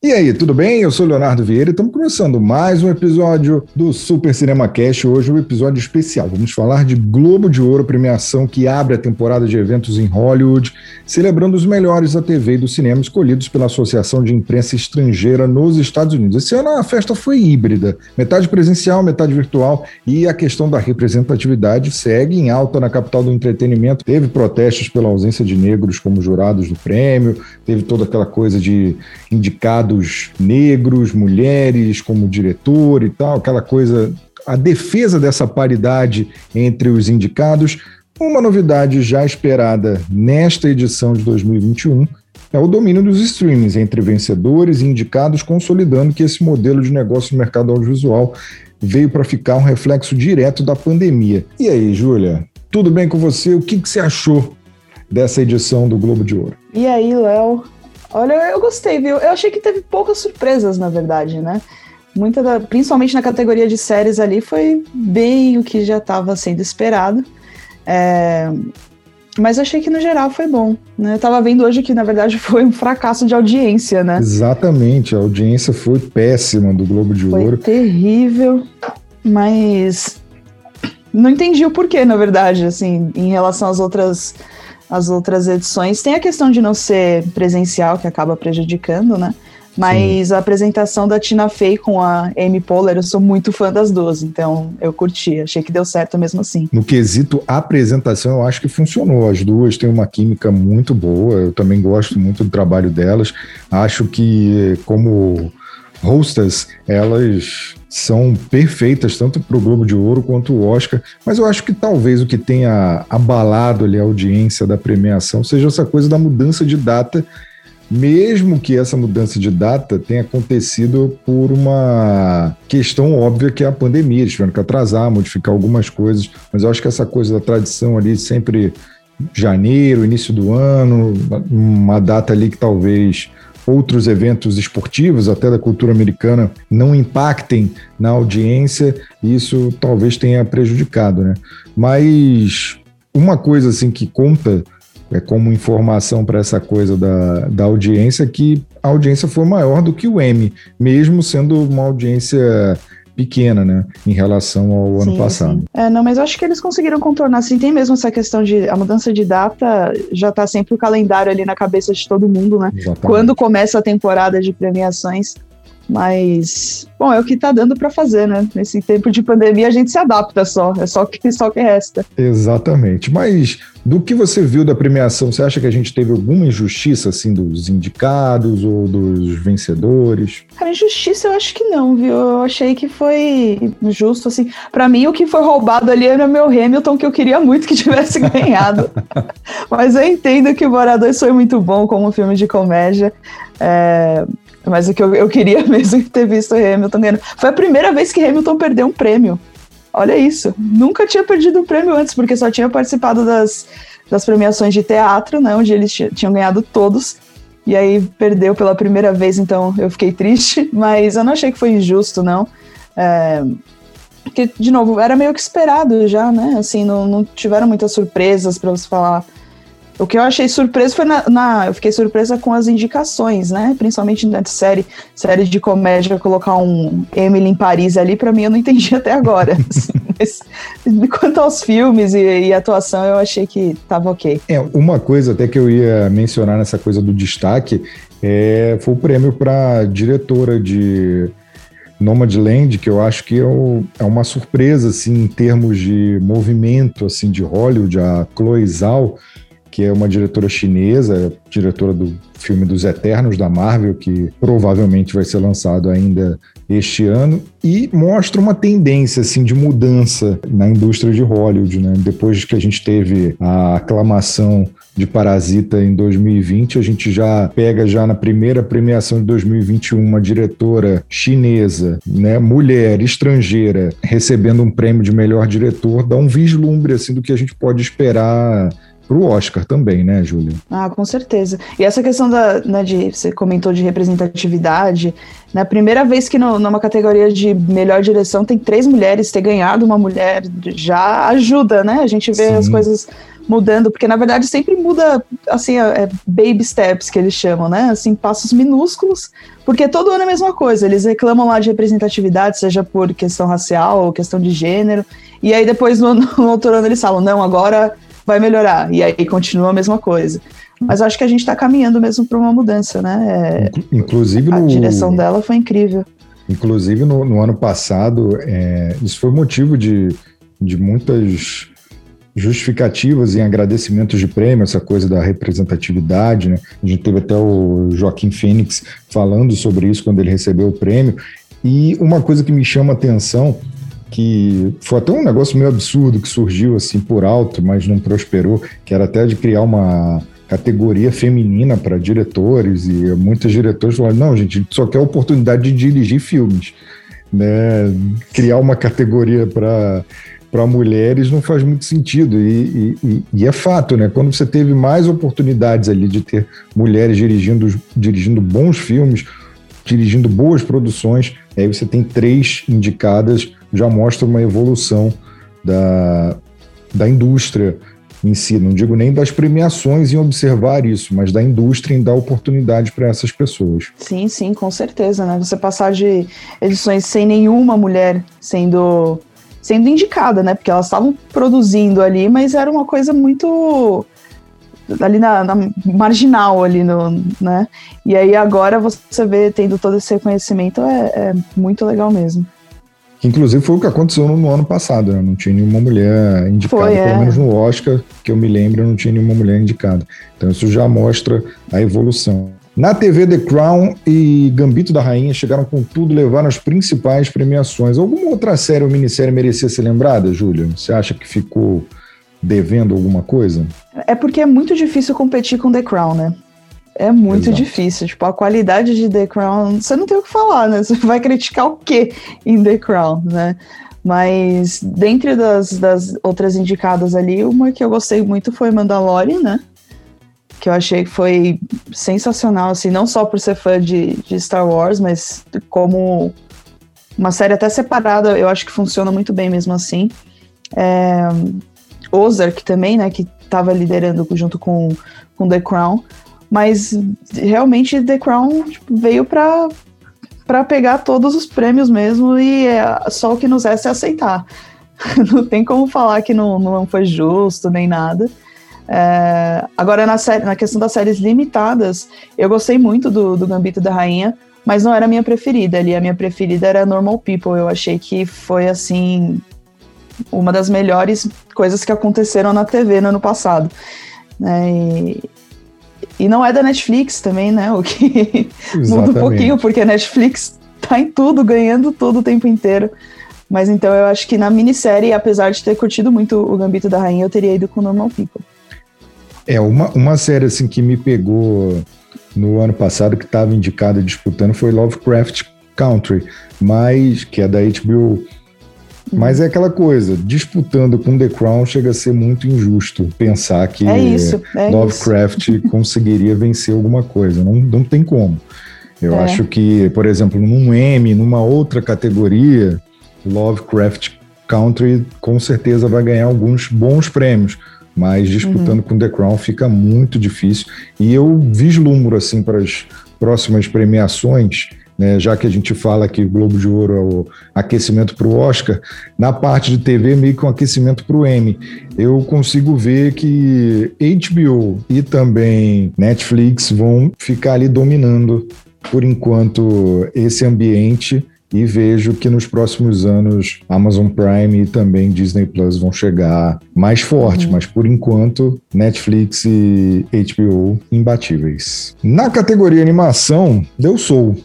E aí, tudo bem? Eu sou Leonardo Vieira e estamos começando mais um episódio do Super Cinema Cast. Hoje um episódio especial. Vamos falar de Globo de Ouro, premiação que abre a temporada de eventos em Hollywood, celebrando os melhores da TV e do cinema escolhidos pela Associação de Imprensa Estrangeira nos Estados Unidos. Esse ano a festa foi híbrida, metade presencial, metade virtual, e a questão da representatividade segue em alta na capital do entretenimento. Teve protestos pela ausência de negros como jurados do prêmio, teve toda aquela coisa de negros, mulheres como diretor e tal, aquela coisa, a defesa dessa paridade entre os indicados. Uma novidade já esperada nesta edição de 2021 é o domínio dos streamings entre vencedores e indicados, consolidando que esse modelo de negócio no mercado audiovisual veio para ficar um reflexo direto da pandemia. E aí, Júlia, tudo bem com você? O que, que você achou dessa edição do Globo de Ouro? E aí, Léo? Olha, eu gostei, viu? Eu achei que teve poucas surpresas, na verdade, né? Muita da, principalmente na categoria de séries ali, foi bem o que já estava sendo esperado. É, mas achei que no geral foi bom. Né? Eu tava vendo hoje que, na verdade, foi um fracasso de audiência, né? Exatamente, a audiência foi péssima do Globo de foi Ouro. Terrível, mas não entendi o porquê, na verdade, assim, em relação às outras as outras edições. Tem a questão de não ser presencial, que acaba prejudicando, né? Mas Sim. a apresentação da Tina Fey com a Amy Poehler, eu sou muito fã das duas, então eu curti, achei que deu certo mesmo assim. No quesito apresentação, eu acho que funcionou. As duas têm uma química muito boa, eu também gosto muito do trabalho delas. Acho que, como hostas, elas são perfeitas tanto para o Globo de Ouro quanto o Oscar, mas eu acho que talvez o que tenha abalado ali a audiência da premiação seja essa coisa da mudança de data, mesmo que essa mudança de data tenha acontecido por uma questão óbvia que é a pandemia, eles tiveram que atrasar, modificar algumas coisas, mas eu acho que essa coisa da tradição ali sempre janeiro, início do ano, uma data ali que talvez outros eventos esportivos, até da cultura americana, não impactem na audiência, isso talvez tenha prejudicado, né? Mas uma coisa assim que conta é como informação para essa coisa da, da audiência que a audiência foi maior do que o M, mesmo sendo uma audiência pequena, né, em relação ao sim, ano passado. Sim. É, não, mas eu acho que eles conseguiram contornar, assim, tem mesmo essa questão de a mudança de data, já tá sempre o calendário ali na cabeça de todo mundo, né? Exatamente. Quando começa a temporada de premiações, mas, bom, é o que tá dando para fazer, né? Nesse tempo de pandemia a gente se adapta só, é só que só que resta. Exatamente. Mas do que você viu da premiação, você acha que a gente teve alguma injustiça assim dos indicados ou dos vencedores? Cara, injustiça eu acho que não, viu? Eu achei que foi justo assim. Para mim o que foi roubado ali era meu Hamilton que eu queria muito que tivesse ganhado. Mas eu entendo que o Bora 2 foi muito bom como um filme de comédia. É, mas o que eu, eu queria mesmo ter visto Hamilton ganhando. Foi a primeira vez que Hamilton perdeu um prêmio. Olha isso. Nunca tinha perdido um prêmio antes, porque só tinha participado das, das premiações de teatro, né? Onde eles tinham ganhado todos. E aí perdeu pela primeira vez, então eu fiquei triste. Mas eu não achei que foi injusto, não. É, porque, de novo, era meio que esperado já, né? Assim, não, não tiveram muitas surpresas para você falar o que eu achei surpresa foi na, na, Eu fiquei surpresa com as indicações, né? Principalmente na série, série de comédia, colocar um Emily em Paris ali, para mim eu não entendi até agora. Mas, quanto aos filmes e, e atuação, eu achei que tava ok. É, uma coisa até que eu ia mencionar nessa coisa do destaque é, foi o prêmio para diretora de Nomadland, que eu acho que é, o, é, uma surpresa assim, em termos de movimento assim de Hollywood, a Chloe Zhao que é uma diretora chinesa, diretora do filme dos Eternos da Marvel, que provavelmente vai ser lançado ainda este ano, e mostra uma tendência assim de mudança na indústria de Hollywood, né? Depois que a gente teve a aclamação de Parasita em 2020, a gente já pega já na primeira premiação de 2021 uma diretora chinesa, né, mulher estrangeira, recebendo um prêmio de melhor diretor, dá um vislumbre assim do que a gente pode esperar para o Oscar também, né, Júlia? Ah, com certeza. E essa questão da, né, de você comentou de representatividade, na primeira vez que no, numa categoria de melhor direção tem três mulheres, ter ganhado uma mulher já ajuda, né? A gente vê Sim. as coisas mudando, porque na verdade sempre muda, assim, é, é baby steps que eles chamam, né? Assim, passos minúsculos, porque todo ano é a mesma coisa. Eles reclamam lá de representatividade, seja por questão racial ou questão de gênero, e aí depois no, no outro ano eles falam, não, agora vai melhorar, e aí continua a mesma coisa. Mas acho que a gente está caminhando mesmo para uma mudança, né? É, Inclusive a no... direção dela foi incrível. Inclusive no, no ano passado, é, isso foi motivo de, de muitas justificativas em agradecimentos de prêmio, essa coisa da representatividade, né? A gente teve até o Joaquim Fênix falando sobre isso quando ele recebeu o prêmio. E uma coisa que me chama a atenção, que foi até um negócio meio absurdo que surgiu assim por alto, mas não prosperou, que era até de criar uma categoria feminina para diretores e muitos diretores falaram, não, gente, só quer a oportunidade de dirigir filmes. Né? Criar uma categoria para para mulheres não faz muito sentido. E, e, e, é fato, né? Quando você teve mais oportunidades ali de ter mulheres dirigindo, dirigindo bons filmes, dirigindo boas produções, aí você tem três indicadas, já mostra uma evolução da, da indústria em si. Não digo nem das premiações em observar isso, mas da indústria em dar oportunidade para essas pessoas. Sim, sim, com certeza, né? Você passar de edições sem nenhuma mulher sendo sendo indicada, né? Porque elas estavam produzindo ali, mas era uma coisa muito ali na, na, marginal ali no, né? E aí agora você vê tendo todo esse reconhecimento é, é muito legal mesmo. Inclusive foi o que aconteceu no, no ano passado, né? Não tinha nenhuma mulher indicada, foi, pelo é. menos no Oscar, que eu me lembro, não tinha nenhuma mulher indicada. Então isso já mostra a evolução. Na TV The Crown e Gambito da Rainha chegaram com tudo, levaram as principais premiações. Alguma outra série ou minissérie merecia ser lembrada, Júlia? Você acha que ficou devendo alguma coisa? É porque é muito difícil competir com The Crown, né? É muito Exato. difícil. Tipo, a qualidade de The Crown, você não tem o que falar, né? Você vai criticar o quê em The Crown, né? Mas dentre das, das outras indicadas ali, uma que eu gostei muito foi Mandalorian, né? que eu achei que foi sensacional, assim, não só por ser fã de, de Star Wars, mas como uma série até separada, eu acho que funciona muito bem mesmo assim. É, Ozark também, né, que estava liderando junto com, com The Crown, mas realmente The Crown tipo, veio para para pegar todos os prêmios mesmo e é, só o que nos resta é aceitar. não tem como falar que não, não foi justo nem nada. É, agora, na, série, na questão das séries limitadas, eu gostei muito do, do Gambito da Rainha, mas não era a minha preferida ali. A minha preferida era Normal People. Eu achei que foi, assim, uma das melhores coisas que aconteceram na TV no ano passado. Né? E, e não é da Netflix também, né? O que muda um pouquinho, porque a Netflix tá em tudo, ganhando tudo o tempo inteiro. Mas então eu acho que na minissérie, apesar de ter curtido muito o Gambito da Rainha, eu teria ido com Normal People. É, uma, uma série assim que me pegou no ano passado, que estava indicada disputando, foi Lovecraft Country, mas que é da HBO. Mas é aquela coisa, disputando com The Crown chega a ser muito injusto pensar que é isso, é Lovecraft isso. conseguiria vencer alguma coisa. Não, não tem como. Eu é. acho que, por exemplo, num M, numa outra categoria, Lovecraft Country com certeza vai ganhar alguns bons prêmios mas disputando uhum. com The Crown fica muito difícil. E eu vislumbro, assim, para as próximas premiações, né, já que a gente fala que o Globo de Ouro é o aquecimento para o Oscar, na parte de TV, meio que um aquecimento para o Emmy. Eu consigo ver que HBO e também Netflix vão ficar ali dominando, por enquanto, esse ambiente e vejo que nos próximos anos Amazon Prime e também Disney Plus vão chegar mais forte, uhum. mas por enquanto Netflix e HBO imbatíveis. Na categoria animação, deu Soul.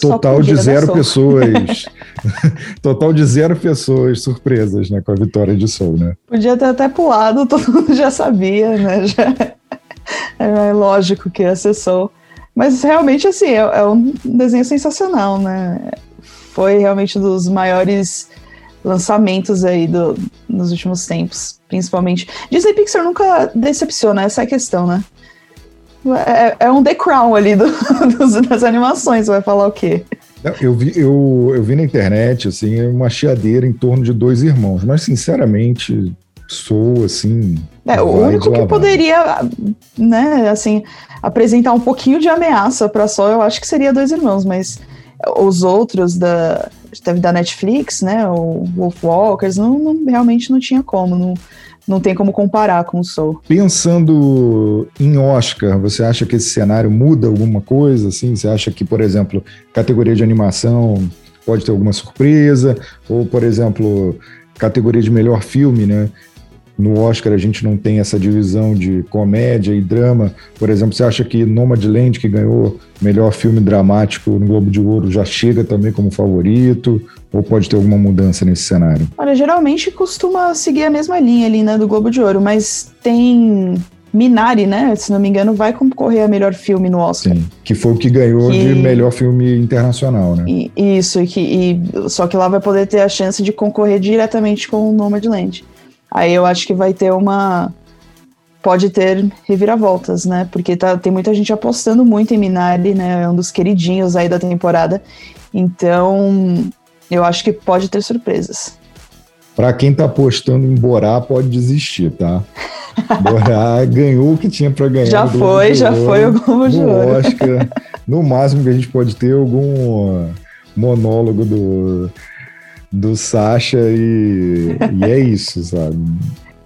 Total de zero pessoas. total de zero pessoas surpresas, né, com a vitória de Soul, né? Podia ter até pulado, todo mundo já sabia, né? Já... É lógico que ia ser Soul. Mas realmente, assim, é, é um desenho sensacional, né? Foi realmente um dos maiores lançamentos aí do, nos últimos tempos, principalmente. Disney Pixar nunca decepciona, essa é a questão, né? É, é um The Crown ali do, dos, das animações, vai falar o quê? Eu vi, eu, eu vi na internet, assim, uma chiadeira em torno de dois irmãos, mas sinceramente, Soul, assim. É, o único que poderia, né, assim, apresentar um pouquinho de ameaça para Soul, eu acho que seria Dois Irmãos, mas os outros da teve da Netflix, né, o Wolf Walkers, não, não realmente não tinha como, não, não tem como comparar com o Soul. Pensando em Oscar, você acha que esse cenário muda alguma coisa? Assim? Você acha que, por exemplo, categoria de animação pode ter alguma surpresa? Ou, por exemplo, categoria de melhor filme, né? No Oscar a gente não tem essa divisão de comédia e drama. Por exemplo, você acha que Nomadland, que ganhou melhor filme dramático no Globo de Ouro, já chega também como favorito? Ou pode ter alguma mudança nesse cenário? Olha, geralmente costuma seguir a mesma linha ali, né, do Globo de Ouro, mas tem Minari, né? Se não me engano, vai concorrer a melhor filme no Oscar. Sim, que foi o que ganhou que... de melhor filme internacional, né? E, isso, e que, e, só que lá vai poder ter a chance de concorrer diretamente com o Nomadland. Aí eu acho que vai ter uma. Pode ter reviravoltas, né? Porque tá, tem muita gente apostando muito em Minari, né? É um dos queridinhos aí da temporada. Então, eu acho que pode ter surpresas. Para quem tá apostando em Borá, pode desistir, tá? Borá ganhou o que tinha para ganhar. Já foi, já Ouro, foi o Globo de Ouro. Oscar. No máximo que a gente pode ter algum monólogo do, do Sasha e, e é isso, sabe?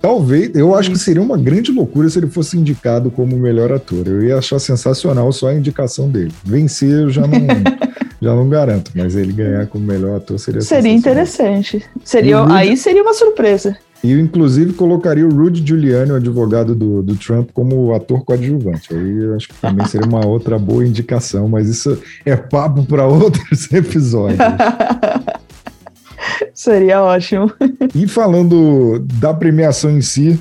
Talvez, eu acho que seria uma grande loucura se ele fosse indicado como melhor ator. Eu ia achar sensacional só a indicação dele. Vencer eu já não, já não garanto, mas ele ganhar como melhor ator seria Seria interessante. Seria, Rudy, aí seria uma surpresa. E eu, inclusive, colocaria o Rudy Giuliani, o advogado do, do Trump, como ator coadjuvante. Aí eu acho que também seria uma outra boa indicação, mas isso é papo para outros episódios. Seria ótimo. E falando da premiação em si,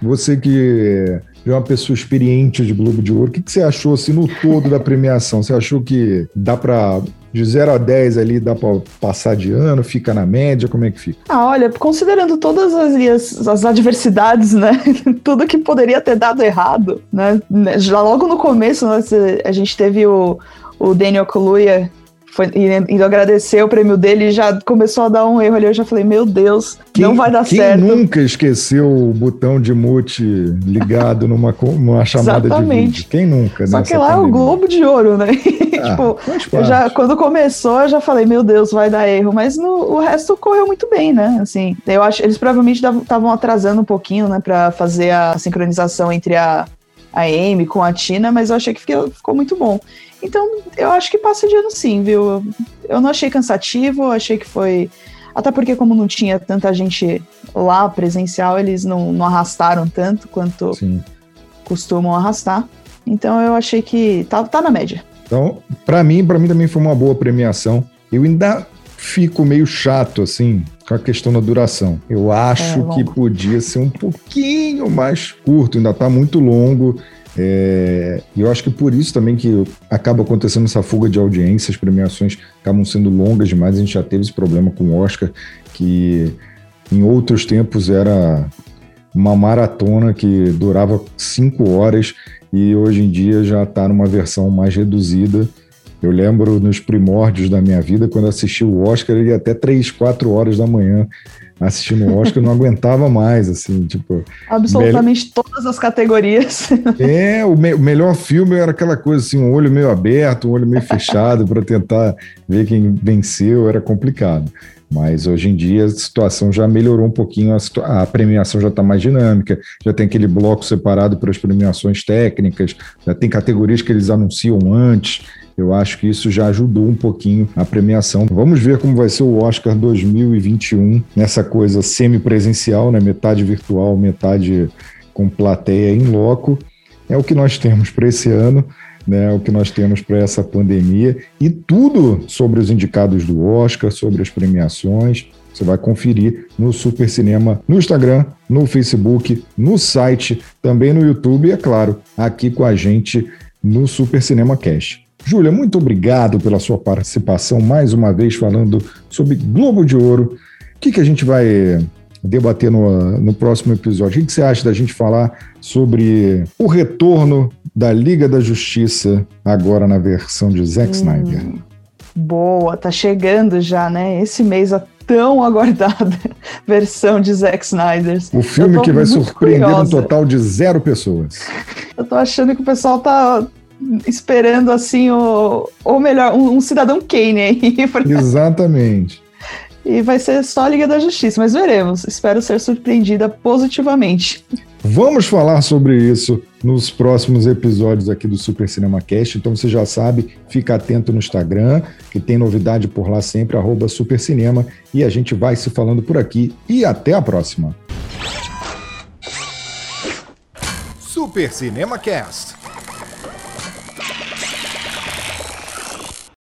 você que é uma pessoa experiente de Globo de Ouro, o que, que você achou assim, no todo da premiação? Você achou que dá para de 0 a 10 ali dá para passar de ano, fica na média, como é que fica? Ah, olha, considerando todas as, as adversidades, né? Tudo que poderia ter dado errado, né? Já logo no começo, né, a gente teve o, o Daniel Kaluuya foi indo agradecer o prêmio dele e já começou a dar um erro ali. Eu já falei, meu Deus, quem, não vai dar quem certo. Quem nunca esqueceu o botão de mute ligado numa, numa chamada Exatamente. de vídeo? Quem nunca, Só que lá pandemia? é o Globo de Ouro, né? Ah, tipo, já, quando começou, eu já falei, meu Deus, vai dar erro. Mas no, o resto correu muito bem, né? Assim, eu acho eles provavelmente estavam atrasando um pouquinho, né, para fazer a sincronização entre a, a Amy com a Tina, mas eu achei que ficou, ficou muito bom. Então, eu acho que passa de ano sim, viu? Eu não achei cansativo, achei que foi. Até porque, como não tinha tanta gente lá presencial, eles não, não arrastaram tanto quanto sim. costumam arrastar. Então, eu achei que tá, tá na média. Então, para mim, para mim também foi uma boa premiação. Eu ainda fico meio chato, assim, com a questão da duração. Eu acho é, que podia ser um pouquinho mais curto, ainda tá muito longo. É, e eu acho que por isso também que acaba acontecendo essa fuga de audiência, as premiações acabam sendo longas demais. A gente já teve esse problema com o Oscar, que em outros tempos era uma maratona que durava cinco horas e hoje em dia já está numa versão mais reduzida. Eu lembro nos primórdios da minha vida, quando assisti o Oscar, ele ia até três, quatro horas da manhã assistindo o Oscar, eu não aguentava mais, assim, tipo... Absolutamente todas as categorias. É, o, me o, melhor filme era aquela coisa assim, um olho meio aberto, um olho meio fechado, para tentar ver quem venceu, era complicado. Mas hoje em dia a situação já melhorou um pouquinho, a, a premiação já está mais dinâmica, já tem aquele bloco separado para as premiações técnicas, já tem categorias que eles anunciam antes, eu acho que isso já ajudou um pouquinho a premiação. Vamos ver como vai ser o Oscar 2021 nessa coisa semipresencial, né? metade virtual, metade com plateia em loco. É o que nós temos para esse ano. Né, é o que nós temos para essa pandemia e tudo sobre os indicados do Oscar, sobre as premiações. Você vai conferir no Super Cinema, no Instagram, no Facebook, no site, também no YouTube e, é claro, aqui com a gente no Super Cinema Cash. Júlia, muito obrigado pela sua participação mais uma vez falando sobre Globo de Ouro. O que, que a gente vai debater no, no próximo episódio? O que, que você acha da gente falar sobre o retorno da Liga da Justiça agora na versão de Zack hum, Snyder? Boa, tá chegando já, né? Esse mês tão aguardada versão de Zack Snyder. O filme que vai surpreender curiosa. um total de zero pessoas. Eu tô achando que o pessoal tá esperando assim o ou melhor um, um cidadão Kane aí. Exatamente. E vai ser só a Liga da Justiça, mas veremos. Espero ser surpreendida positivamente. Vamos falar sobre isso nos próximos episódios aqui do Super Cinema Cast. Então você já sabe, fica atento no Instagram, que tem novidade por lá sempre, arroba Supercinema. E a gente vai se falando por aqui. E até a próxima. Super Cinema Cast.